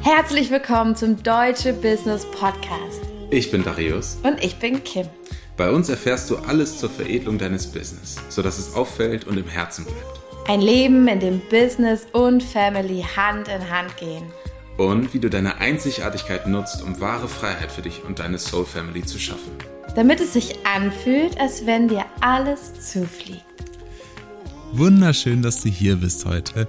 Herzlich willkommen zum Deutsche Business Podcast. Ich bin Darius. Und ich bin Kim. Bei uns erfährst du alles zur Veredelung deines Business, sodass es auffällt und im Herzen bleibt. Ein Leben, in dem Business und Family Hand in Hand gehen. Und wie du deine Einzigartigkeit nutzt, um wahre Freiheit für dich und deine Soul Family zu schaffen. Damit es sich anfühlt, als wenn dir alles zufliegt. Wunderschön, dass du hier bist heute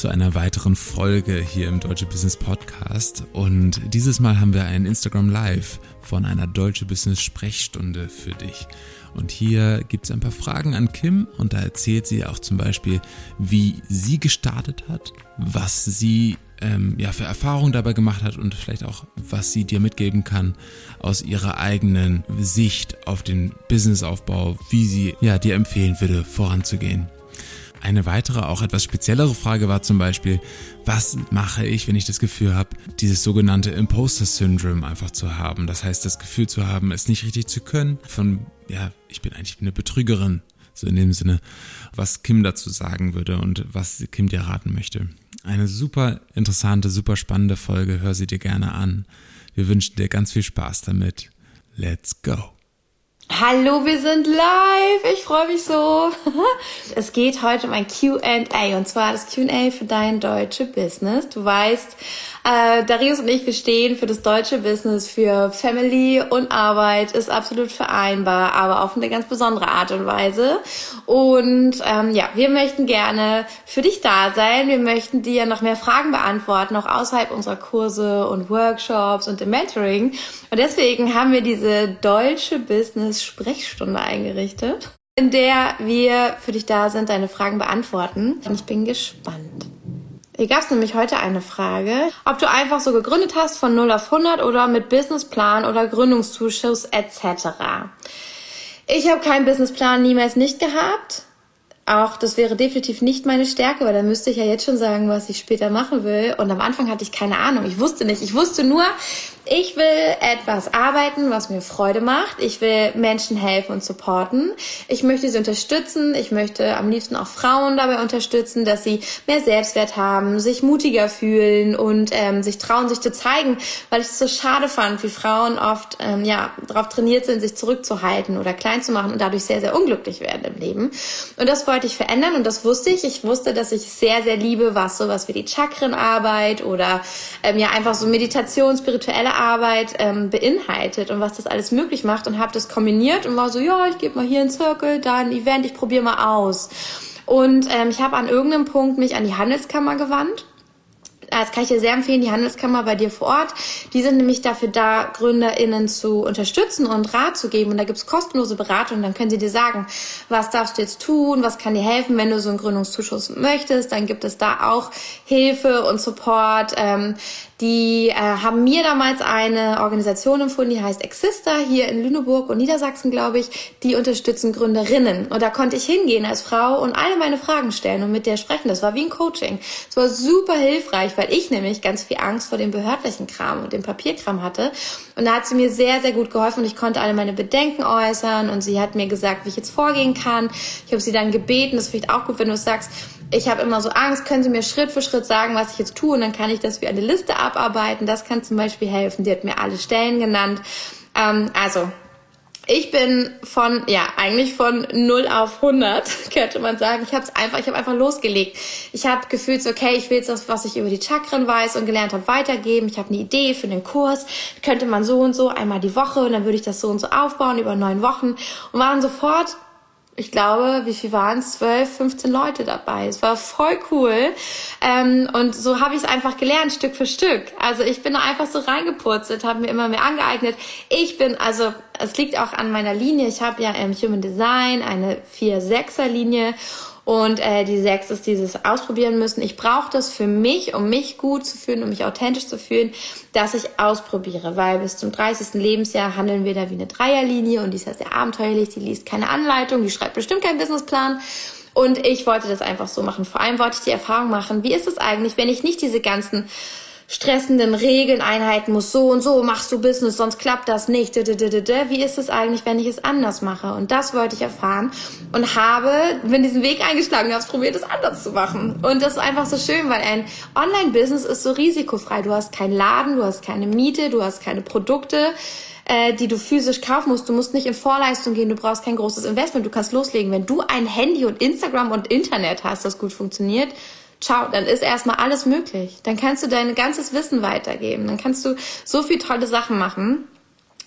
zu einer weiteren Folge hier im Deutsche Business Podcast. Und dieses Mal haben wir ein Instagram Live von einer Deutsche Business Sprechstunde für dich. Und hier gibt es ein paar Fragen an Kim und da erzählt sie auch zum Beispiel, wie sie gestartet hat, was sie ähm, ja, für Erfahrungen dabei gemacht hat und vielleicht auch, was sie dir mitgeben kann aus ihrer eigenen Sicht auf den Businessaufbau, wie sie ja, dir empfehlen würde, voranzugehen. Eine weitere, auch etwas speziellere Frage war zum Beispiel, was mache ich, wenn ich das Gefühl habe, dieses sogenannte Imposter Syndrome einfach zu haben? Das heißt, das Gefühl zu haben, es nicht richtig zu können, von, ja, ich bin eigentlich eine Betrügerin, so in dem Sinne, was Kim dazu sagen würde und was Kim dir raten möchte. Eine super interessante, super spannende Folge, hör sie dir gerne an. Wir wünschen dir ganz viel Spaß damit. Let's go! Hallo, wir sind live. Ich freue mich so. Es geht heute um ein QA und zwar das QA für dein deutsche Business. Du weißt, äh, Darius und ich, wir stehen für das deutsche Business, für Family und Arbeit, ist absolut vereinbar, aber auf eine ganz besondere Art und Weise. Und ähm, ja, wir möchten gerne für dich da sein. Wir möchten dir noch mehr Fragen beantworten, auch außerhalb unserer Kurse und Workshops und dem Mentoring. Und deswegen haben wir diese deutsche Business Sprechstunde eingerichtet in der wir für dich da sind, deine Fragen beantworten. Und ich bin gespannt. Hier gab es nämlich heute eine Frage, ob du einfach so gegründet hast von 0 auf 100 oder mit Businessplan oder Gründungszuschuss etc. Ich habe keinen Businessplan niemals nicht gehabt. Auch das wäre definitiv nicht meine Stärke, weil dann müsste ich ja jetzt schon sagen, was ich später machen will. Und am Anfang hatte ich keine Ahnung. Ich wusste nicht. Ich wusste nur, ich will etwas arbeiten, was mir Freude macht. Ich will Menschen helfen und supporten. Ich möchte sie unterstützen. Ich möchte am liebsten auch Frauen dabei unterstützen, dass sie mehr Selbstwert haben, sich mutiger fühlen und ähm, sich trauen, sich zu zeigen, weil ich es so schade fand, wie Frauen oft ähm, ja darauf trainiert sind, sich zurückzuhalten oder klein zu machen und dadurch sehr, sehr unglücklich werden im Leben. Und das wollte ich verändern und das wusste ich. Ich wusste, dass ich sehr, sehr liebe, was sowas wie die Chakrenarbeit oder ähm, ja einfach so Meditation, spirituelle Arbeit ähm, beinhaltet und was das alles möglich macht und habe das kombiniert und war so, ja, ich gebe mal hier einen Circle, da ein Event, ich probiere mal aus. Und ähm, ich habe an irgendeinem Punkt mich an die Handelskammer gewandt das kann ich dir sehr empfehlen, die Handelskammer bei dir vor Ort. Die sind nämlich dafür da, GründerInnen zu unterstützen und Rat zu geben. Und da gibt's kostenlose Beratung. Dann können sie dir sagen, was darfst du jetzt tun, was kann dir helfen, wenn du so einen Gründungszuschuss möchtest. Dann gibt es da auch Hilfe und Support. Ähm, die äh, haben mir damals eine Organisation empfohlen, die heißt Exister hier in Lüneburg und Niedersachsen, glaube ich. Die unterstützen Gründerinnen. Und da konnte ich hingehen als Frau und alle meine Fragen stellen und mit der sprechen. Das war wie ein Coaching. Es war super hilfreich, weil ich nämlich ganz viel Angst vor dem behördlichen Kram und dem Papierkram hatte. Und da hat sie mir sehr, sehr gut geholfen und ich konnte alle meine Bedenken äußern und sie hat mir gesagt, wie ich jetzt vorgehen kann. Ich habe sie dann gebeten, das ist vielleicht auch gut, wenn du es sagst, ich habe immer so Angst, können Sie mir Schritt für Schritt sagen, was ich jetzt tue und dann kann ich das wie eine Liste abarbeiten. Das kann zum Beispiel helfen. Die hat mir alle Stellen genannt. Ähm, also ich bin von, ja, eigentlich von 0 auf 100, könnte man sagen. Ich habe es einfach, ich habe einfach losgelegt. Ich habe gefühlt so, okay, ich will jetzt das, was ich über die Chakren weiß und gelernt habe, weitergeben. Ich habe eine Idee für den Kurs. Könnte man so und so einmal die Woche und dann würde ich das so und so aufbauen über neun Wochen und waren sofort ich glaube, wie viel waren es? 12, 15 Leute dabei. Es war voll cool. Ähm, und so habe ich es einfach gelernt, Stück für Stück. Also ich bin da einfach so reingepurzelt, habe mir immer mehr angeeignet. Ich bin, also es liegt auch an meiner Linie. Ich habe ja im Human Design eine 4-6er Linie und äh, die sechs ist dieses Ausprobieren müssen. Ich brauche das für mich, um mich gut zu fühlen, um mich authentisch zu fühlen, dass ich ausprobiere. Weil bis zum 30. Lebensjahr handeln wir da wie eine Dreierlinie und die ist ja sehr abenteuerlich, die liest keine Anleitung, die schreibt bestimmt keinen Businessplan. Und ich wollte das einfach so machen. Vor allem wollte ich die Erfahrung machen, wie ist es eigentlich, wenn ich nicht diese ganzen stressenden Regeln einhalten muss, so und so machst du Business, sonst klappt das nicht. Wie ist es eigentlich, wenn ich es anders mache? Und das wollte ich erfahren und habe, bin diesen Weg eingeschlagen habe probiert, es anders zu machen. Und das ist einfach so schön, weil ein Online-Business ist so risikofrei. Du hast keinen Laden, du hast keine Miete, du hast keine Produkte äh, die du physisch kaufen musst. Du musst nicht in Vorleistung gehen, du brauchst kein großes Investment, du kannst loslegen. Wenn du ein Handy und Instagram und Internet hast, das gut funktioniert, ciao, dann ist erstmal alles möglich. Dann kannst du dein ganzes Wissen weitergeben. Dann kannst du so viel tolle Sachen machen.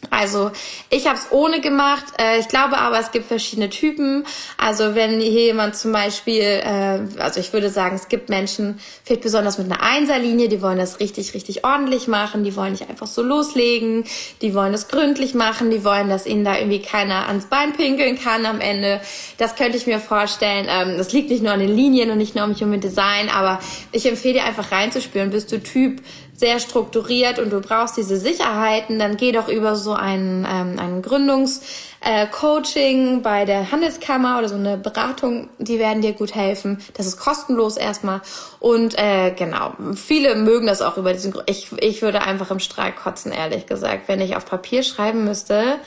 Also ich habe es ohne gemacht. Äh, ich glaube aber, es gibt verschiedene Typen. Also wenn hier jemand zum Beispiel, äh, also ich würde sagen, es gibt Menschen, vielleicht besonders mit einer Einserlinie, die wollen das richtig, richtig ordentlich machen. Die wollen nicht einfach so loslegen. Die wollen das gründlich machen. Die wollen, dass ihnen da irgendwie keiner ans Bein pinkeln kann am Ende. Das könnte ich mir vorstellen. Ähm, das liegt nicht nur an den Linien und nicht nur um mich Design, aber ich empfehle dir einfach reinzuspüren. Bist du Typ, sehr strukturiert und du brauchst diese Sicherheiten, dann geh doch über so ein, ähm, ein Gründungscoaching äh, bei der Handelskammer oder so eine Beratung, die werden dir gut helfen. Das ist kostenlos erstmal. Und äh, genau, viele mögen das auch über diesen ich, ich würde einfach im Streik kotzen, ehrlich gesagt, wenn ich auf Papier schreiben müsste,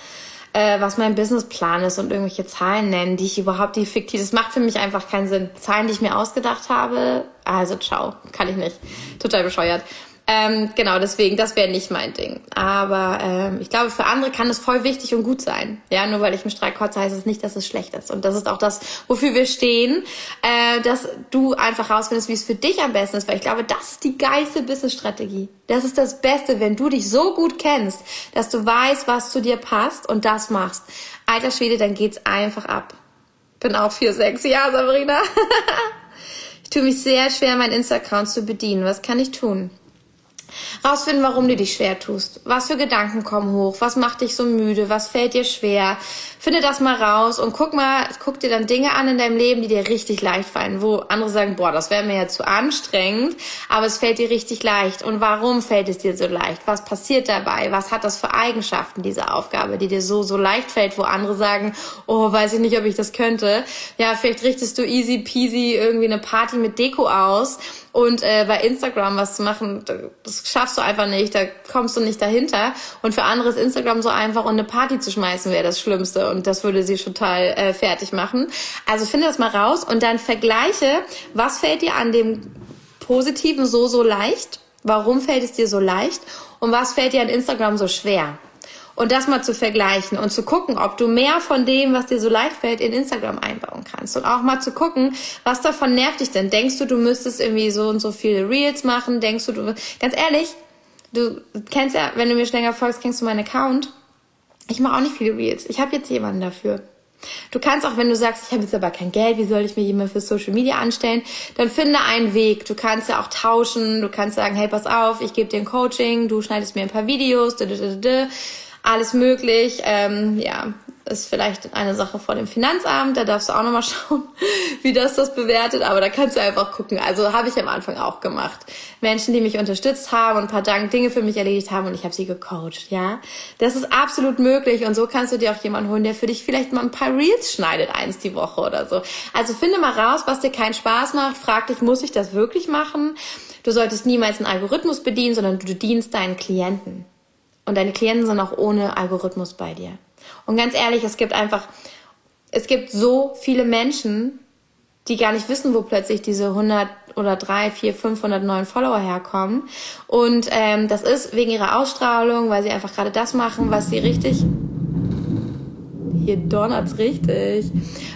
äh, was mein Businessplan ist und irgendwelche Zahlen nennen, die ich überhaupt, die fiktiv, das macht für mich einfach keinen Sinn. Zahlen, die ich mir ausgedacht habe, also ciao, kann ich nicht. Total bescheuert. Ähm, genau, deswegen, das wäre nicht mein Ding. Aber ähm, ich glaube, für andere kann es voll wichtig und gut sein. Ja, nur weil ich im Streik kotze, heißt es nicht, dass es schlecht ist. Und das ist auch das, wofür wir stehen, äh, dass du einfach rausfindest, wie es für dich am besten ist. Weil ich glaube, das ist die geilste Business-Strategie. Das ist das Beste, wenn du dich so gut kennst, dass du weißt, was zu dir passt und das machst. Alter Schwede, dann geht's einfach ab. Bin auch 4,6. Ja, Sabrina. ich tue mich sehr schwer, meinen Insta-Account zu bedienen. Was kann ich tun? Rausfinden, warum du dich schwer tust. Was für Gedanken kommen hoch? Was macht dich so müde? Was fällt dir schwer? Finde das mal raus und guck mal, guck dir dann Dinge an in deinem Leben, die dir richtig leicht fallen, wo andere sagen, boah, das wäre mir ja zu anstrengend, aber es fällt dir richtig leicht. Und warum fällt es dir so leicht? Was passiert dabei? Was hat das für Eigenschaften, diese Aufgabe, die dir so, so leicht fällt, wo andere sagen, oh, weiß ich nicht, ob ich das könnte. Ja, vielleicht richtest du easy peasy irgendwie eine Party mit Deko aus und äh, bei Instagram was zu machen, das schaffst du einfach nicht, da kommst du nicht dahinter. Und für andere ist Instagram so einfach und eine Party zu schmeißen wäre das Schlimmste und das würde sie total äh, fertig machen. Also finde das mal raus und dann vergleiche, was fällt dir an dem Positiven so, so leicht? Warum fällt es dir so leicht? Und was fällt dir an Instagram so schwer? und das mal zu vergleichen und zu gucken, ob du mehr von dem, was dir so leicht fällt, in Instagram einbauen kannst und auch mal zu gucken, was davon nervt dich denn? Denkst du, du müsstest irgendwie so und so viele Reels machen? Denkst du, du ganz ehrlich, du kennst ja, wenn du mir schon länger folgst, kennst du meinen Account. Ich mache auch nicht viele Reels. Ich habe jetzt jemanden dafür. Du kannst auch, wenn du sagst, ich habe jetzt aber kein Geld, wie soll ich mir jemand für Social Media anstellen, dann finde einen Weg. Du kannst ja auch tauschen. Du kannst sagen, hey, pass auf, ich gebe dir ein Coaching, du schneidest mir ein paar Videos alles möglich. Ähm, ja, ist vielleicht eine Sache vor dem Finanzamt, da darfst du auch nochmal schauen, wie das das bewertet, aber da kannst du einfach gucken. Also habe ich am Anfang auch gemacht. Menschen, die mich unterstützt haben und ein paar Dank Dinge für mich erledigt haben und ich habe sie gecoacht, ja. Das ist absolut möglich und so kannst du dir auch jemanden holen, der für dich vielleicht mal ein paar Reels schneidet, eins die Woche oder so. Also finde mal raus, was dir keinen Spaß macht, frag dich, muss ich das wirklich machen? Du solltest niemals einen Algorithmus bedienen, sondern du dienst deinen Klienten. Und deine Klienten sind auch ohne Algorithmus bei dir. Und ganz ehrlich, es gibt einfach, es gibt so viele Menschen, die gar nicht wissen, wo plötzlich diese 100 oder 3, 4, 500 neuen Follower herkommen. Und ähm, das ist wegen ihrer Ausstrahlung, weil sie einfach gerade das machen, was sie richtig hier donnert's richtig,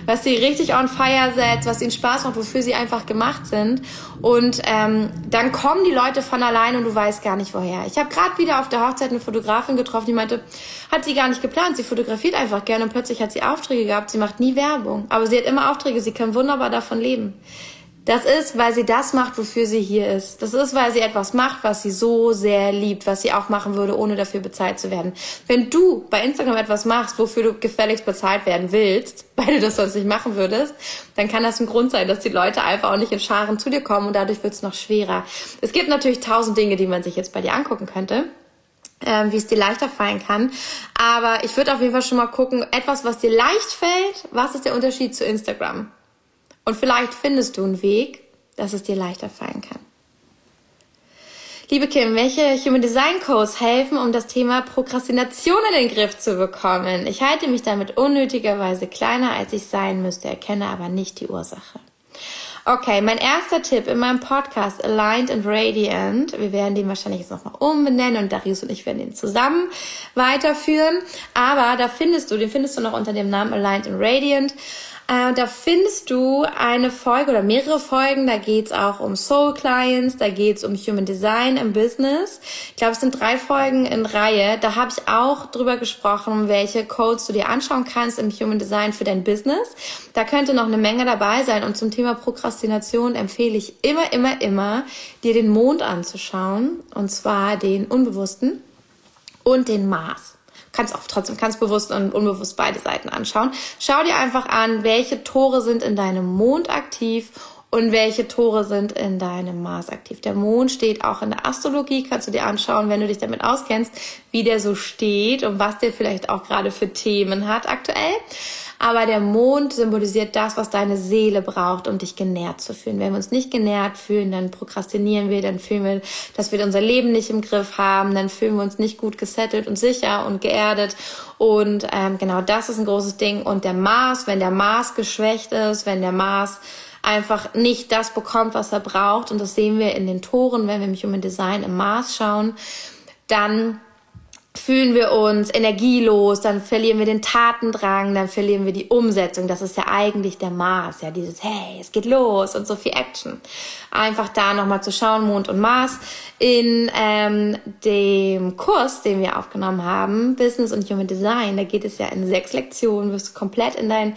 was sie richtig on fire setzt, was ihnen Spaß macht, wofür sie einfach gemacht sind. Und ähm, dann kommen die Leute von allein und du weißt gar nicht woher. Ich habe gerade wieder auf der Hochzeit eine Fotografin getroffen, die meinte, hat sie gar nicht geplant, sie fotografiert einfach gerne und plötzlich hat sie Aufträge gehabt, sie macht nie Werbung, aber sie hat immer Aufträge, sie kann wunderbar davon leben. Das ist, weil sie das macht, wofür sie hier ist. Das ist, weil sie etwas macht, was sie so sehr liebt, was sie auch machen würde, ohne dafür bezahlt zu werden. Wenn du bei Instagram etwas machst, wofür du gefälligst bezahlt werden willst, weil du das sonst nicht machen würdest, dann kann das ein Grund sein, dass die Leute einfach auch nicht in Scharen zu dir kommen und dadurch wird es noch schwerer. Es gibt natürlich tausend Dinge, die man sich jetzt bei dir angucken könnte. Ähm, wie es dir leichter fallen kann. Aber ich würde auf jeden Fall schon mal gucken, etwas, was dir leicht fällt, was ist der Unterschied zu Instagram? Und vielleicht findest du einen Weg, dass es dir leichter fallen kann. Liebe Kim, welche Human Design Codes helfen, um das Thema Prokrastination in den Griff zu bekommen? Ich halte mich damit unnötigerweise kleiner, als ich sein müsste, erkenne aber nicht die Ursache. Okay, mein erster Tipp in meinem Podcast Aligned and Radiant. Wir werden den wahrscheinlich jetzt nochmal umbenennen und Darius und ich werden den zusammen weiterführen. Aber da findest du, den findest du noch unter dem Namen Aligned and Radiant. Äh, da findest du eine Folge oder mehrere Folgen. Da geht's auch um Soul Clients, da geht's um Human Design im Business. Ich glaube, es sind drei Folgen in Reihe. Da habe ich auch drüber gesprochen, welche Codes du dir anschauen kannst im Human Design für dein Business. Da könnte noch eine Menge dabei sein. Und zum Thema Prokrastination empfehle ich immer, immer, immer, dir den Mond anzuschauen. Und zwar den Unbewussten und den Mars kannst auch trotzdem ganz bewusst und unbewusst beide Seiten anschauen. Schau dir einfach an, welche Tore sind in deinem Mond aktiv und welche Tore sind in deinem Mars aktiv. Der Mond steht auch in der Astrologie, kannst du dir anschauen, wenn du dich damit auskennst, wie der so steht und was der vielleicht auch gerade für Themen hat aktuell. Aber der Mond symbolisiert das, was deine Seele braucht, um dich genährt zu fühlen. Wenn wir uns nicht genährt fühlen, dann prokrastinieren wir, dann fühlen wir, dass wir unser Leben nicht im Griff haben, dann fühlen wir uns nicht gut gesettelt und sicher und geerdet. Und ähm, genau das ist ein großes Ding. Und der Mars, wenn der Mars geschwächt ist, wenn der Mars einfach nicht das bekommt, was er braucht, und das sehen wir in den Toren, wenn wir im Human Design im Mars schauen, dann fühlen wir uns energielos, dann verlieren wir den Tatendrang, dann verlieren wir die Umsetzung. Das ist ja eigentlich der Mars, ja, dieses Hey, es geht los und so viel Action. Einfach da nochmal zu schauen, Mond und Mars. In ähm, dem Kurs, den wir aufgenommen haben, Business und Human Design, da geht es ja in sechs Lektionen, wirst du komplett in dein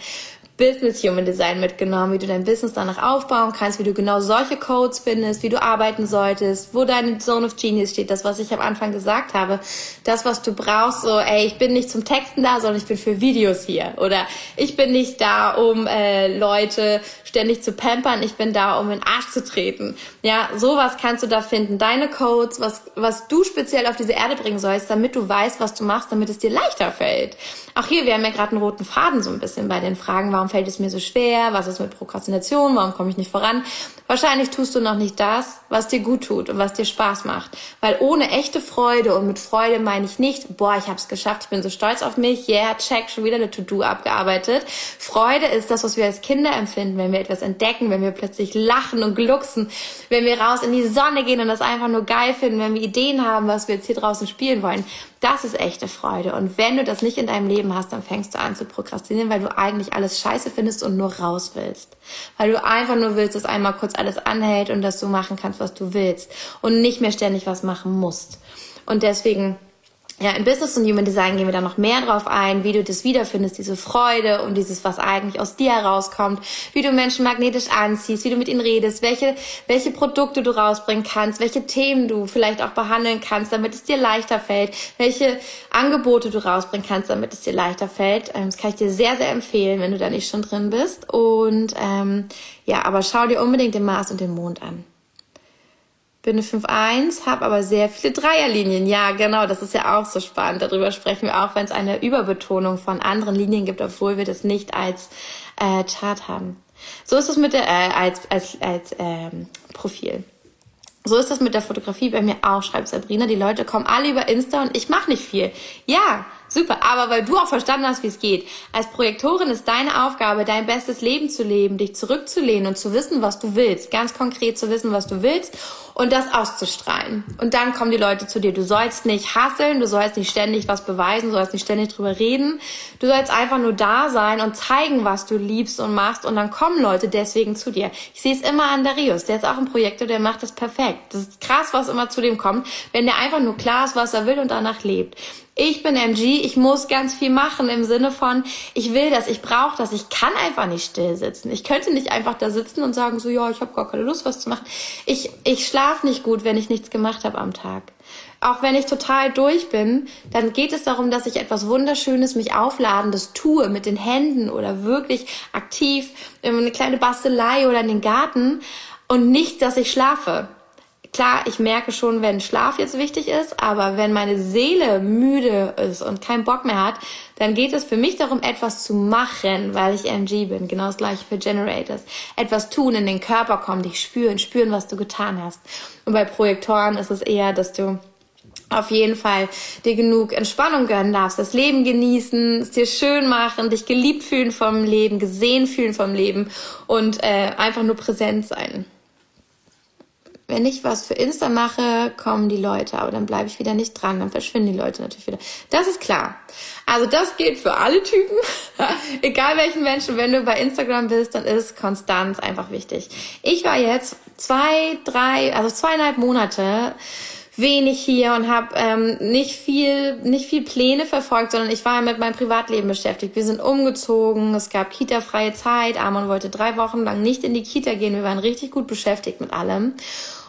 Business Human Design mitgenommen, wie du dein Business danach aufbauen kannst, wie du genau solche Codes findest, wie du arbeiten solltest, wo deine Zone of Genius steht, das, was ich am Anfang gesagt habe, das, was du brauchst, so, ey, ich bin nicht zum Texten da, sondern ich bin für Videos hier oder ich bin nicht da, um äh, Leute ständig zu pampern, ich bin da, um in den Arsch zu treten. Ja, sowas kannst du da finden. Deine Codes, was, was du speziell auf diese Erde bringen sollst, damit du weißt, was du machst, damit es dir leichter fällt. Auch hier, wir haben ja gerade einen roten Faden so ein bisschen bei den Fragen, warum fällt es mir so schwer, was ist mit Prokrastination, warum komme ich nicht voran. Wahrscheinlich tust du noch nicht das, was dir gut tut und was dir Spaß macht. Weil ohne echte Freude, und mit Freude meine ich nicht, boah, ich habe es geschafft, ich bin so stolz auf mich, yeah, check, schon wieder eine To-Do abgearbeitet. Freude ist das, was wir als Kinder empfinden, wenn wir etwas entdecken, wenn wir plötzlich lachen und glucksen, wenn wir raus in die Sonne gehen und das einfach nur geil finden, wenn wir Ideen haben, was wir jetzt hier draußen spielen wollen. Das ist echte Freude. Und wenn du das nicht in deinem Leben hast, dann fängst du an zu prokrastinieren, weil du eigentlich alles scheiße findest und nur raus willst. Weil du einfach nur willst, dass einmal kurz alles anhält und dass du machen kannst, was du willst. Und nicht mehr ständig was machen musst. Und deswegen ja, in Business und Human Design gehen wir da noch mehr drauf ein, wie du das wiederfindest, diese Freude und dieses, was eigentlich aus dir herauskommt, wie du Menschen magnetisch anziehst, wie du mit ihnen redest, welche, welche Produkte du rausbringen kannst, welche Themen du vielleicht auch behandeln kannst, damit es dir leichter fällt, welche Angebote du rausbringen kannst, damit es dir leichter fällt. Ähm, das kann ich dir sehr, sehr empfehlen, wenn du da nicht schon drin bist. Und ähm, ja, aber schau dir unbedingt den Mars und den Mond an bin eine 5-1, habe aber sehr viele Dreierlinien. Ja, genau, das ist ja auch so spannend. Darüber sprechen wir auch, wenn es eine Überbetonung von anderen Linien gibt, obwohl wir das nicht als äh, Chart haben. So ist es mit der, äh, als, als, als ähm, Profil. So ist das mit der Fotografie bei mir auch, schreibt Sabrina. Die Leute kommen alle über Insta und ich mache nicht viel. Ja, super. Aber weil du auch verstanden hast, wie es geht. Als Projektorin ist deine Aufgabe, dein bestes Leben zu leben, dich zurückzulehnen und zu wissen, was du willst. Ganz konkret zu wissen, was du willst und das auszustrahlen. Und dann kommen die Leute zu dir. Du sollst nicht hasseln, du sollst nicht ständig was beweisen, du sollst nicht ständig drüber reden. Du sollst einfach nur da sein und zeigen, was du liebst und machst und dann kommen Leute deswegen zu dir. Ich sehe es immer an Darius, der ist auch ein Projektor, der macht das perfekt. Das ist krass, was immer zu dem kommt, wenn der einfach nur klar ist, was er will und danach lebt. Ich bin MG, ich muss ganz viel machen im Sinne von, ich will das, ich brauche das, ich kann einfach nicht still sitzen. Ich könnte nicht einfach da sitzen und sagen so, ja, ich habe gar keine Lust, was zu machen. Ich, ich schlafe nicht gut, wenn ich nichts gemacht habe am Tag. Auch wenn ich total durch bin, dann geht es darum, dass ich etwas Wunderschönes, mich Aufladendes tue mit den Händen oder wirklich aktiv eine kleine Bastelei oder in den Garten und nicht, dass ich schlafe klar, ich merke schon, wenn Schlaf jetzt wichtig ist, aber wenn meine Seele müde ist und keinen Bock mehr hat, dann geht es für mich darum, etwas zu machen, weil ich MG bin. Genau das gleiche für Generators. Etwas tun, in den Körper kommen, dich spüren, spüren, was du getan hast. Und bei Projektoren ist es eher, dass du auf jeden Fall dir genug Entspannung gönnen darfst, das Leben genießen, es dir schön machen, dich geliebt fühlen vom Leben, gesehen fühlen vom Leben und äh, einfach nur präsent sein. Wenn ich was für Insta mache, kommen die Leute, aber dann bleibe ich wieder nicht dran, dann verschwinden die Leute natürlich wieder. Das ist klar. Also das gilt für alle Typen, egal welchen Menschen. Wenn du bei Instagram bist, dann ist Konstanz einfach wichtig. Ich war jetzt zwei, drei, also zweieinhalb Monate wenig hier und habe ähm, nicht viel nicht viel Pläne verfolgt, sondern ich war mit meinem Privatleben beschäftigt. Wir sind umgezogen, es gab Kita-freie Zeit. Amon wollte drei Wochen lang nicht in die Kita gehen. Wir waren richtig gut beschäftigt mit allem.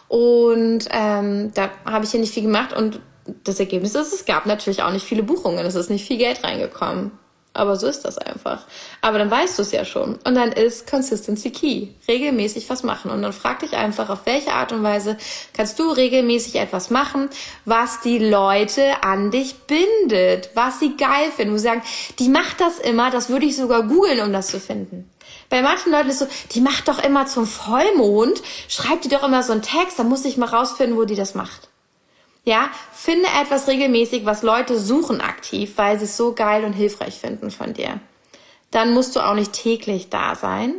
Und ähm, da habe ich hier nicht viel gemacht und das Ergebnis ist, es gab natürlich auch nicht viele Buchungen. Es ist nicht viel Geld reingekommen. Aber so ist das einfach. Aber dann weißt du es ja schon. Und dann ist Consistency Key. Regelmäßig was machen. Und dann frag dich einfach, auf welche Art und Weise kannst du regelmäßig etwas machen, was die Leute an dich bindet, was sie geil finden. Wo sie sagen, die macht das immer, das würde ich sogar googeln, um das zu finden. Bei manchen Leuten ist so, die macht doch immer zum Vollmond, schreibt die doch immer so einen Text, da muss ich mal rausfinden, wo die das macht. Ja, finde etwas regelmäßig, was Leute suchen aktiv, weil sie es so geil und hilfreich finden von dir. Dann musst du auch nicht täglich da sein,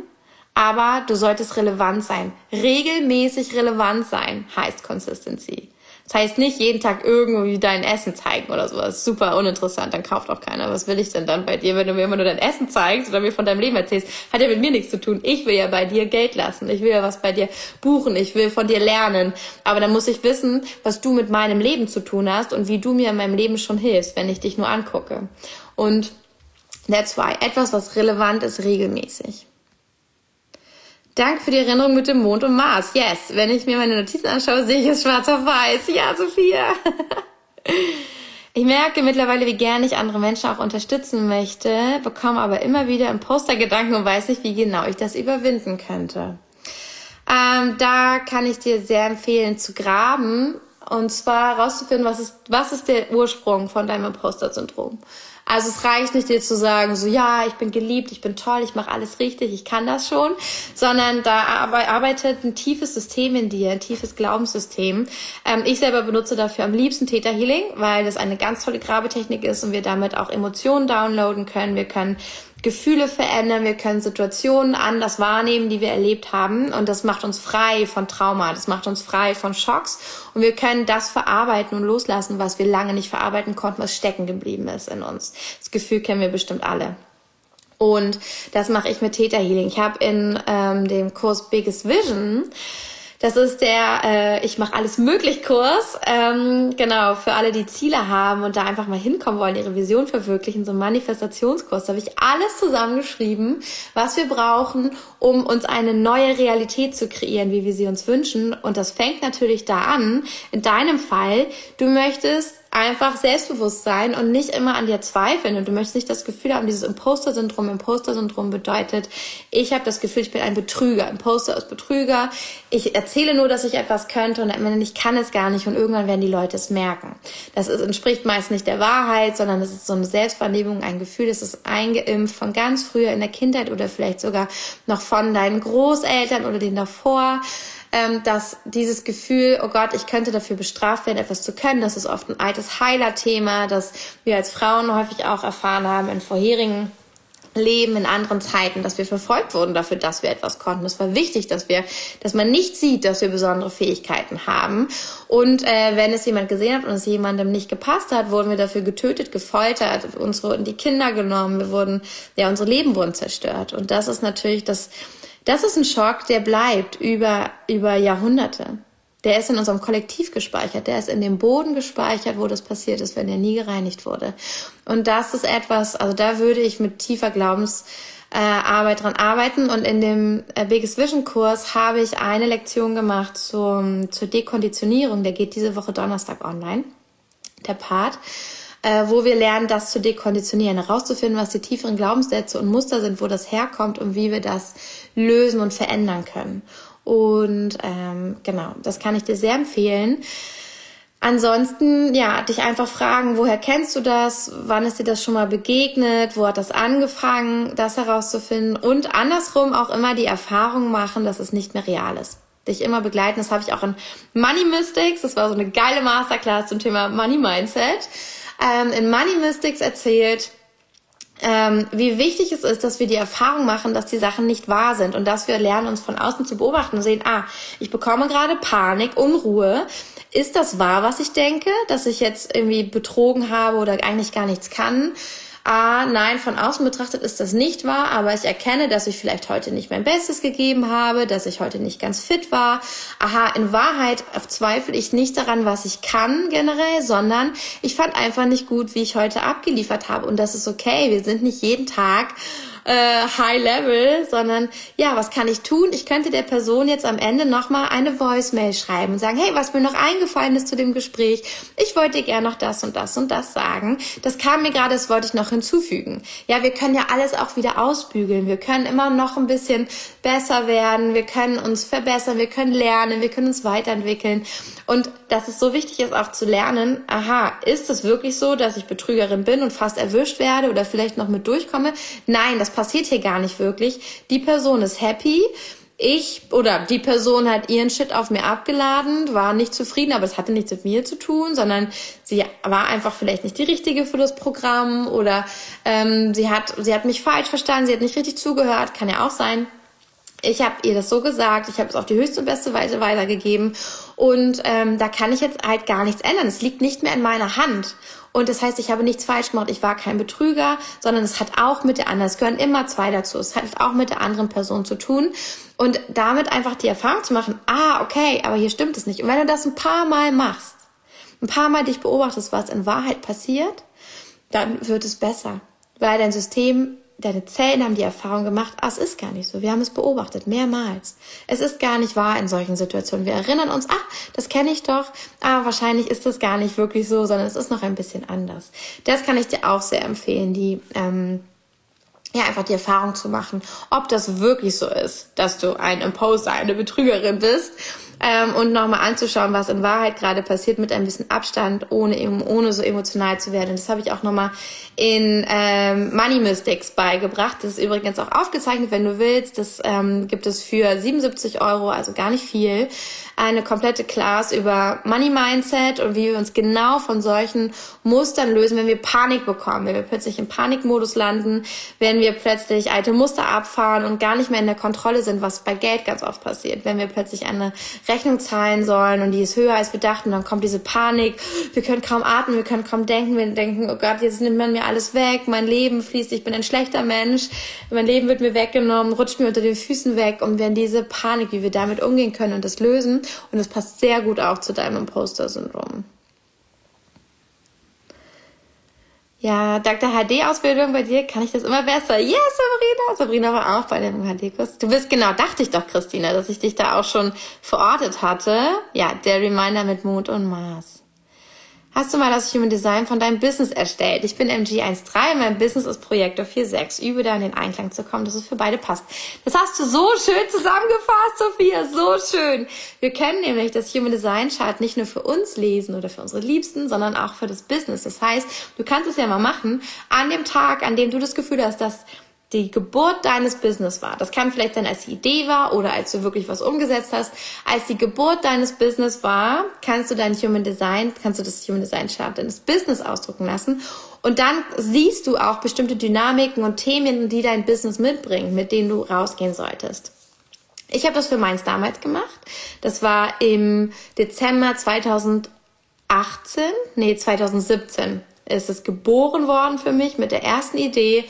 aber du solltest relevant sein. Regelmäßig relevant sein heißt Consistency. Das heißt nicht jeden Tag irgendwie dein Essen zeigen oder sowas. Super uninteressant, dann kauft auch keiner. Was will ich denn dann bei dir, wenn du mir immer nur dein Essen zeigst oder mir von deinem Leben erzählst? Hat ja mit mir nichts zu tun. Ich will ja bei dir Geld lassen. Ich will ja was bei dir buchen. Ich will von dir lernen. Aber dann muss ich wissen, was du mit meinem Leben zu tun hast und wie du mir in meinem Leben schon hilfst, wenn ich dich nur angucke. Und that's why. Etwas, was relevant ist, regelmäßig. Danke für die Erinnerung mit dem Mond und Mars. Yes, wenn ich mir meine Notizen anschaue, sehe ich es schwarz auf weiß. Ja, Sophia. Ich merke mittlerweile, wie gern ich andere Menschen auch unterstützen möchte, bekomme aber immer wieder Imposter-Gedanken und weiß nicht, wie genau ich das überwinden könnte. Ähm, da kann ich dir sehr empfehlen zu graben und zwar herauszufinden, was ist, was ist der Ursprung von deinem Imposter-Syndrom. Also es reicht nicht dir zu sagen, so ja, ich bin geliebt, ich bin toll, ich mache alles richtig, ich kann das schon, sondern da arbeitet ein tiefes System in dir, ein tiefes Glaubenssystem. Ähm, ich selber benutze dafür am liebsten Theta Healing, weil das eine ganz tolle Grabetechnik ist und wir damit auch Emotionen downloaden können. Wir können Gefühle verändern, wir können Situationen anders wahrnehmen, die wir erlebt haben und das macht uns frei von Trauma, das macht uns frei von Schocks und wir können das verarbeiten und loslassen, was wir lange nicht verarbeiten konnten, was stecken geblieben ist in uns. Das Gefühl kennen wir bestimmt alle. Und das mache ich mit Theta Healing. Ich habe in ähm, dem Kurs Biggest Vision das ist der äh, Ich mache alles möglich Kurs. Ähm, genau, für alle, die Ziele haben und da einfach mal hinkommen wollen, ihre Vision verwirklichen, so ein Manifestationskurs. Da habe ich alles zusammengeschrieben, was wir brauchen, um uns eine neue Realität zu kreieren, wie wir sie uns wünschen. Und das fängt natürlich da an. In deinem Fall, du möchtest einfach selbstbewusst sein und nicht immer an dir zweifeln und du möchtest nicht das Gefühl haben, dieses Imposter-Syndrom. Imposter-Syndrom bedeutet, ich habe das Gefühl, ich bin ein Betrüger. Imposter ist Betrüger. Ich erzähle nur, dass ich etwas könnte und ich kann es gar nicht und irgendwann werden die Leute es merken. Das ist, entspricht meist nicht der Wahrheit, sondern es ist so eine Selbstwahrnehmung, ein Gefühl, das ist eingeimpft von ganz früher in der Kindheit oder vielleicht sogar noch von deinen Großeltern oder den davor ähm, dass dieses Gefühl, oh Gott, ich könnte dafür bestraft werden, etwas zu können, das ist oft ein altes Heiler-Thema, das wir als Frauen häufig auch erfahren haben in vorherigen Leben in anderen Zeiten, dass wir verfolgt wurden dafür, dass wir etwas konnten. Es war wichtig, dass wir, dass man nicht sieht, dass wir besondere Fähigkeiten haben. Und äh, wenn es jemand gesehen hat und es jemandem nicht gepasst hat, wurden wir dafür getötet, gefoltert, uns wurden die Kinder genommen, wir wurden, ja, unsere Leben wurden zerstört. Und das ist natürlich das das ist ein Schock, der bleibt über, über Jahrhunderte. Der ist in unserem Kollektiv gespeichert, der ist in dem Boden gespeichert, wo das passiert ist, wenn er nie gereinigt wurde. Und das ist etwas, also da würde ich mit tiefer Glaubensarbeit äh, dran arbeiten. Und in dem äh, Biggest Vision Kurs habe ich eine Lektion gemacht zum, zur Dekonditionierung. Der geht diese Woche Donnerstag online, der Part äh, wo wir lernen, das zu dekonditionieren, herauszufinden, was die tieferen Glaubenssätze und Muster sind, wo das herkommt und wie wir das lösen und verändern können. Und ähm, genau, das kann ich dir sehr empfehlen. Ansonsten, ja, dich einfach fragen, woher kennst du das? Wann ist dir das schon mal begegnet? Wo hat das angefangen, das herauszufinden? Und andersrum auch immer die Erfahrung machen, dass es nicht mehr real ist. Dich immer begleiten. Das habe ich auch in Money Mystics. Das war so eine geile Masterclass zum Thema Money Mindset. Ähm, in Money Mystics erzählt, ähm, wie wichtig es ist, dass wir die Erfahrung machen, dass die Sachen nicht wahr sind und dass wir lernen, uns von außen zu beobachten und sehen, ah, ich bekomme gerade Panik, Unruhe. Ist das wahr, was ich denke, dass ich jetzt irgendwie betrogen habe oder eigentlich gar nichts kann? Ah, nein, von außen betrachtet ist das nicht wahr, aber ich erkenne, dass ich vielleicht heute nicht mein Bestes gegeben habe, dass ich heute nicht ganz fit war. Aha, in Wahrheit zweifle ich nicht daran, was ich kann generell, sondern ich fand einfach nicht gut, wie ich heute abgeliefert habe. Und das ist okay. Wir sind nicht jeden Tag äh, High Level, sondern ja, was kann ich tun? Ich könnte der Person jetzt am Ende nochmal eine Voicemail schreiben und sagen, hey, was mir noch eingefallen ist zu dem Gespräch, ich wollte dir gerne noch das und das und das sagen. Das kam mir gerade, das wollte ich noch hinzufügen. Ja, wir können ja alles auch wieder ausbügeln. Wir können immer noch ein bisschen besser werden. Wir können uns verbessern. Wir können lernen. Wir können uns weiterentwickeln. Und dass es so wichtig ist, auch zu lernen, aha, ist es wirklich so, dass ich Betrügerin bin und fast erwischt werde oder vielleicht noch mit durchkomme? Nein, das passiert hier gar nicht wirklich. Die Person ist happy. Ich oder die Person hat ihren Shit auf mir abgeladen, war nicht zufrieden, aber es hatte nichts mit mir zu tun, sondern sie war einfach vielleicht nicht die richtige für das Programm oder ähm, sie hat sie hat mich falsch verstanden, sie hat nicht richtig zugehört, kann ja auch sein. Ich habe ihr das so gesagt, ich habe es auf die höchste und beste Weise weitergegeben und ähm, da kann ich jetzt halt gar nichts ändern. Es liegt nicht mehr in meiner Hand. Und das heißt, ich habe nichts falsch gemacht, ich war kein Betrüger, sondern es hat auch mit der anderen, es gehören immer zwei dazu, es hat auch mit der anderen Person zu tun. Und damit einfach die Erfahrung zu machen, ah, okay, aber hier stimmt es nicht. Und wenn du das ein paar Mal machst, ein paar Mal dich beobachtest, was in Wahrheit passiert, dann wird es besser. Weil dein System deine Zellen haben die Erfahrung gemacht, ah, es ist gar nicht so. Wir haben es beobachtet, mehrmals. Es ist gar nicht wahr in solchen Situationen. Wir erinnern uns, ah, das kenne ich doch, aber wahrscheinlich ist das gar nicht wirklich so, sondern es ist noch ein bisschen anders. Das kann ich dir auch sehr empfehlen, die ähm, ja, einfach die Erfahrung zu machen, ob das wirklich so ist, dass du ein Imposter, eine Betrügerin bist ähm, und nochmal anzuschauen, was in Wahrheit gerade passiert mit ein bisschen Abstand, ohne, ohne so emotional zu werden. Das habe ich auch nochmal in ähm, Money Mystics beigebracht. Das ist übrigens auch aufgezeichnet, wenn du willst. Das ähm, gibt es für 77 Euro, also gar nicht viel. Eine komplette Class über Money Mindset und wie wir uns genau von solchen Mustern lösen, wenn wir Panik bekommen, wenn wir plötzlich im Panikmodus landen, wenn wir plötzlich alte Muster abfahren und gar nicht mehr in der Kontrolle sind, was bei Geld ganz oft passiert. Wenn wir plötzlich eine Rechnung zahlen sollen und die ist höher als wir dachten, dann kommt diese Panik. Wir können kaum atmen, wir können kaum denken. Wir denken, oh Gott, jetzt nimmt man mir alles weg, mein Leben fließt, ich bin ein schlechter Mensch, mein Leben wird mir weggenommen, rutscht mir unter den Füßen weg und wenn diese Panik, wie wir damit umgehen können und das lösen, und das passt sehr gut auch zu deinem Imposter-Syndrom. Ja, Dr. HD-Ausbildung bei dir kann ich das immer besser. Yes, Sabrina. Sabrina war auch bei dem HD-Kurs. Du bist genau, dachte ich doch, Christina, dass ich dich da auch schon verortet hatte. Ja, der Reminder mit Mond und Mars. Hast du mal das Human Design von deinem Business erstellt? Ich bin MG13, mein Business ist Projektor 46. Übe da in den Einklang zu kommen, dass es für beide passt. Das hast du so schön zusammengefasst, Sophia, so schön. Wir können nämlich das Human Design Chart nicht nur für uns lesen oder für unsere Liebsten, sondern auch für das Business. Das heißt, du kannst es ja mal machen an dem Tag, an dem du das Gefühl hast, dass die Geburt deines Business war. Das kann vielleicht sein, als die Idee war oder als du wirklich was umgesetzt hast. Als die Geburt deines Business war, kannst du dein Human Design, kannst du das Human Design Chart deines Business ausdrucken lassen. Und dann siehst du auch bestimmte Dynamiken und Themen, die dein Business mitbringt, mit denen du rausgehen solltest. Ich habe das für meins damals gemacht. Das war im Dezember 2018, nee, 2017 ist es geboren worden für mich mit der ersten Idee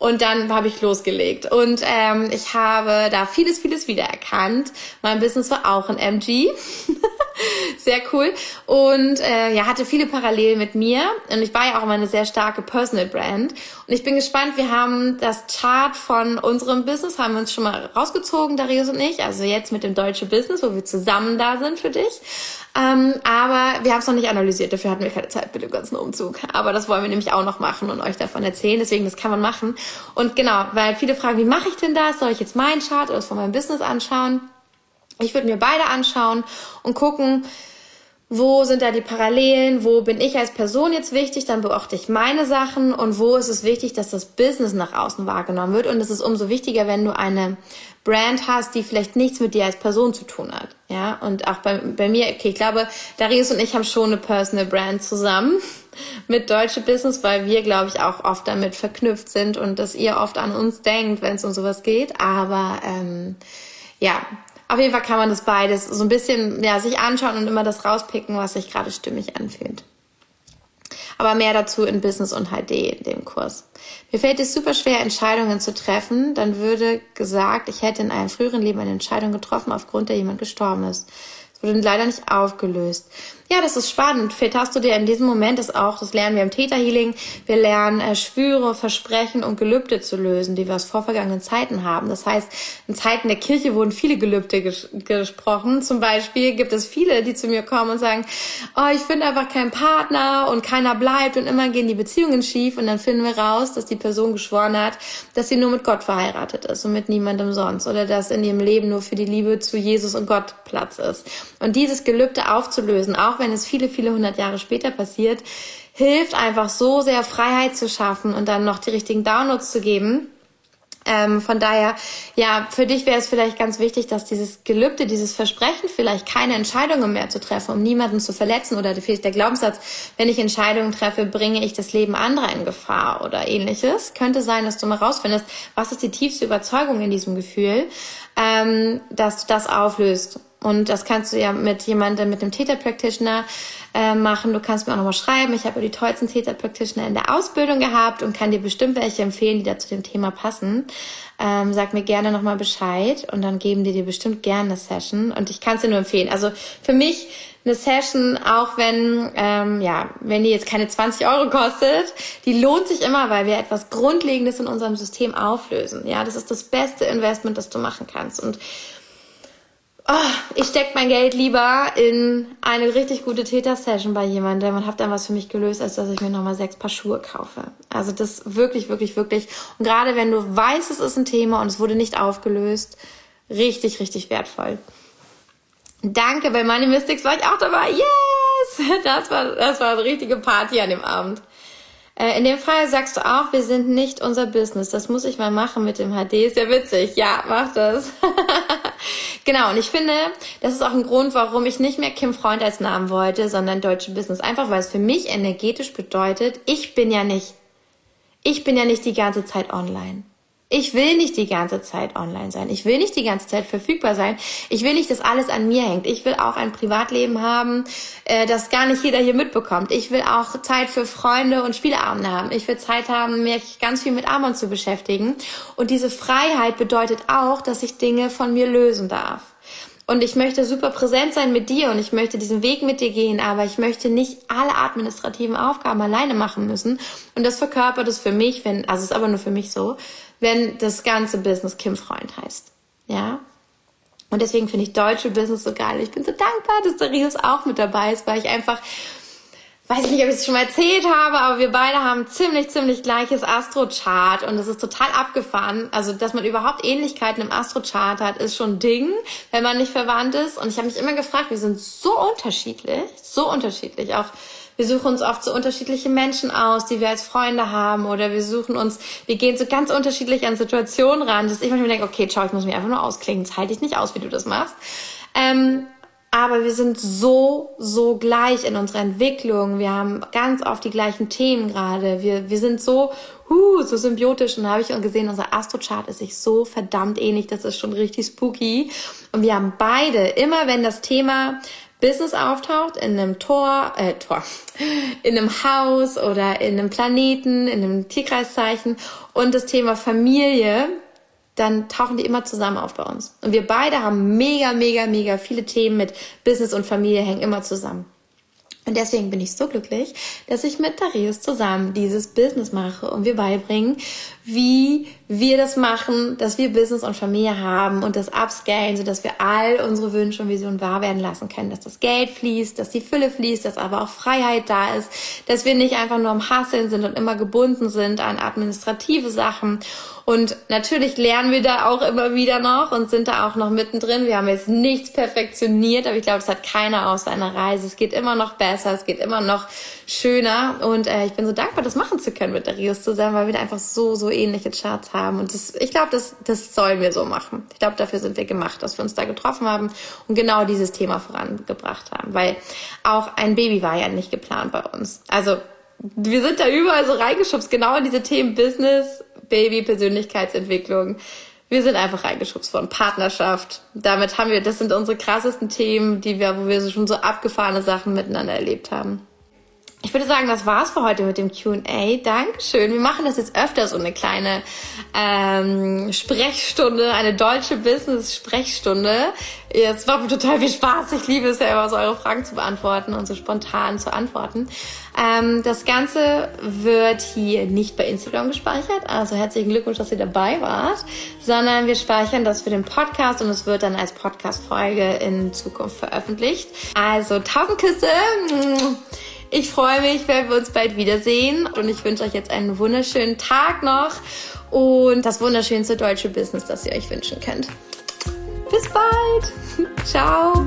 und dann habe ich losgelegt. Und ähm, ich habe da vieles, vieles wiedererkannt. Mein Business war auch ein MG. sehr cool. Und äh, ja, hatte viele Parallelen mit mir. Und ich war ja auch immer eine sehr starke Personal Brand. Und ich bin gespannt, wir haben das Chart von unserem Business, haben wir uns schon mal rausgezogen, Darius und ich. Also jetzt mit dem Deutsche Business, wo wir zusammen da sind für dich. Ähm, aber wir haben es noch nicht analysiert, dafür hatten wir keine Zeit mit dem ganzen Umzug. Aber das wollen wir nämlich auch noch machen und euch davon erzählen. Deswegen, das kann man machen. Und genau, weil viele fragen, wie mache ich denn das? Soll ich jetzt meinen Chart oder das von meinem Business anschauen? Ich würde mir beide anschauen und gucken, wo sind da die Parallelen, wo bin ich als Person jetzt wichtig, dann beobachte ich meine Sachen und wo ist es wichtig, dass das Business nach außen wahrgenommen wird. Und es ist umso wichtiger, wenn du eine Brand hast, die vielleicht nichts mit dir als Person zu tun hat. Ja, und auch bei, bei mir, okay, ich glaube, Darius und ich haben schon eine Personal Brand zusammen mit Deutsche Business, weil wir, glaube ich, auch oft damit verknüpft sind und dass ihr oft an uns denkt, wenn es um sowas geht. Aber ähm, ja, auf jeden Fall kann man das beides so ein bisschen ja, sich anschauen und immer das rauspicken, was sich gerade stimmig anfühlt. Aber mehr dazu in Business und HD in dem Kurs. Mir fällt es super schwer, Entscheidungen zu treffen. Dann würde gesagt, ich hätte in einem früheren Leben eine Entscheidung getroffen, aufgrund der jemand gestorben ist. Wurde leider nicht aufgelöst. Ja, das ist spannend. Vielleicht hast du dir in diesem Moment das auch, das lernen wir im Theta Healing, wir lernen äh, Schwüre, Versprechen und Gelübde zu lösen, die wir aus vorvergangenen Zeiten haben. Das heißt, in Zeiten der Kirche wurden viele Gelübde ges gesprochen. Zum Beispiel gibt es viele, die zu mir kommen und sagen, oh, ich finde einfach keinen Partner und keiner bleibt und immer gehen die Beziehungen schief und dann finden wir raus, dass die Person geschworen hat, dass sie nur mit Gott verheiratet ist und mit niemandem sonst oder dass in ihrem Leben nur für die Liebe zu Jesus und Gott Platz ist. Und dieses Gelübde aufzulösen, auch wenn es viele, viele hundert Jahre später passiert, hilft einfach so sehr Freiheit zu schaffen und dann noch die richtigen Downloads zu geben. Ähm, von daher, ja, für dich wäre es vielleicht ganz wichtig, dass dieses Gelübde, dieses Versprechen, vielleicht keine Entscheidungen mehr zu treffen, um niemanden zu verletzen oder vielleicht der Glaubenssatz, wenn ich Entscheidungen treffe, bringe ich das Leben anderer in Gefahr oder ähnliches. Könnte sein, dass du mal rausfindest, was ist die tiefste Überzeugung in diesem Gefühl, ähm, dass du das auflöst und das kannst du ja mit jemandem, mit einem Täter-Practitioner äh, machen. Du kannst mir auch nochmal schreiben. Ich habe ja die tollsten Täter-Practitioner in der Ausbildung gehabt und kann dir bestimmt welche empfehlen, die da zu dem Thema passen. Ähm, sag mir gerne nochmal Bescheid und dann geben die dir bestimmt gerne eine Session. Und ich kann es dir nur empfehlen. Also für mich eine Session, auch wenn, ähm, ja, wenn die jetzt keine 20 Euro kostet, die lohnt sich immer, weil wir etwas Grundlegendes in unserem System auflösen. Ja, das ist das beste Investment, das du machen kannst. Und oh, ich stecke mein Geld lieber in eine richtig gute Täter-Session bei jemandem und habe dann was für mich gelöst, als dass ich mir nochmal sechs Paar Schuhe kaufe. Also das wirklich, wirklich, wirklich. Und gerade wenn du weißt, es ist ein Thema und es wurde nicht aufgelöst, richtig, richtig wertvoll. Danke, bei Money Mystics war ich auch dabei. Yes! Das war, das war eine richtige Party an dem Abend. Äh, in dem Fall sagst du auch, wir sind nicht unser Business. Das muss ich mal machen mit dem HD. Ist ja witzig. Ja, mach das. genau. Und ich finde, das ist auch ein Grund, warum ich nicht mehr Kim Freund als Namen wollte, sondern Deutsche Business. Einfach weil es für mich energetisch bedeutet, ich bin ja nicht, ich bin ja nicht die ganze Zeit online. Ich will nicht die ganze Zeit online sein. Ich will nicht die ganze Zeit verfügbar sein. Ich will nicht, dass alles an mir hängt. Ich will auch ein Privatleben haben, äh, das gar nicht jeder hier mitbekommt. Ich will auch Zeit für Freunde und Spieleabende haben. Ich will Zeit haben, mich ganz viel mit Amon zu beschäftigen. Und diese Freiheit bedeutet auch, dass ich Dinge von mir lösen darf. Und ich möchte super präsent sein mit dir und ich möchte diesen Weg mit dir gehen, aber ich möchte nicht alle administrativen Aufgaben alleine machen müssen. Und das verkörpert es für mich, wenn, also es ist aber nur für mich so, wenn das ganze Business Kim Freund heißt. Ja? Und deswegen finde ich deutsche Business so geil. Ich bin so dankbar, dass Darius auch mit dabei ist, weil ich einfach, weiß ich nicht, ob ich es schon mal erzählt habe, aber wir beide haben ziemlich, ziemlich gleiches Astrochart und es ist total abgefahren. Also, dass man überhaupt Ähnlichkeiten im Astrochart hat, ist schon ein Ding, wenn man nicht verwandt ist. Und ich habe mich immer gefragt, wir sind so unterschiedlich, so unterschiedlich, auch wir suchen uns oft so unterschiedliche Menschen aus, die wir als Freunde haben oder wir suchen uns, wir gehen so ganz unterschiedlich an Situationen ran, dass ich manchmal denke, okay, ciao, ich muss mich einfach nur ausklingen, das halte ich nicht aus, wie du das machst. Ähm, aber wir sind so, so gleich in unserer Entwicklung. Wir haben ganz oft die gleichen Themen gerade. Wir, wir sind so, huh, so symbiotisch. Und da habe ich gesehen, unser Astrochart ist sich so verdammt ähnlich. Das ist schon richtig spooky. Und wir haben beide, immer wenn das Thema Business auftaucht in einem Tor, äh, Tor, in einem Haus oder in einem Planeten, in einem Tierkreiszeichen und das Thema Familie, dann tauchen die immer zusammen auf bei uns. Und wir beide haben mega, mega, mega viele Themen mit Business und Familie hängen immer zusammen. Und deswegen bin ich so glücklich, dass ich mit Darius zusammen dieses Business mache und wir beibringen, wie wir das machen, dass wir Business und Familie haben und das upscalen, sodass wir all unsere Wünsche und Visionen wahr werden lassen können, dass das Geld fließt, dass die Fülle fließt, dass aber auch Freiheit da ist, dass wir nicht einfach nur am Hasseln sind und immer gebunden sind an administrative Sachen und natürlich lernen wir da auch immer wieder noch und sind da auch noch mittendrin. Wir haben jetzt nichts perfektioniert, aber ich glaube, es hat keiner aus seiner Reise. Es geht immer noch besser, es geht immer noch schöner. Und äh, ich bin so dankbar, das machen zu können mit der Rios zusammen, weil wir da einfach so, so ähnliche Charts haben. Und das, ich glaube, das, das sollen wir so machen. Ich glaube, dafür sind wir gemacht, dass wir uns da getroffen haben und genau dieses Thema vorangebracht haben. Weil auch ein Baby war ja nicht geplant bei uns. Also wir sind da überall so reingeschubst, genau in diese Themen Business, Baby, Persönlichkeitsentwicklung. Wir sind einfach reingeschubst von Partnerschaft. Damit haben wir, das sind unsere krassesten Themen, die wir, wo wir schon so abgefahrene Sachen miteinander erlebt haben. Ich würde sagen, das war's für heute mit dem Q&A. Dankeschön. Wir machen das jetzt öfter so eine kleine ähm, Sprechstunde, eine deutsche Business-Sprechstunde. Jetzt war mir total viel Spaß. Ich liebe es ja immer, so eure Fragen zu beantworten und so spontan zu antworten. Ähm, das Ganze wird hier nicht bei Instagram gespeichert. Also herzlichen Glückwunsch, dass ihr dabei wart, sondern wir speichern das für den Podcast und es wird dann als Podcast-Folge in Zukunft veröffentlicht. Also tausend Küsse. Ich freue mich, wenn wir uns bald wiedersehen und ich wünsche euch jetzt einen wunderschönen Tag noch und das wunderschönste deutsche Business, das ihr euch wünschen könnt. Bis bald. Ciao.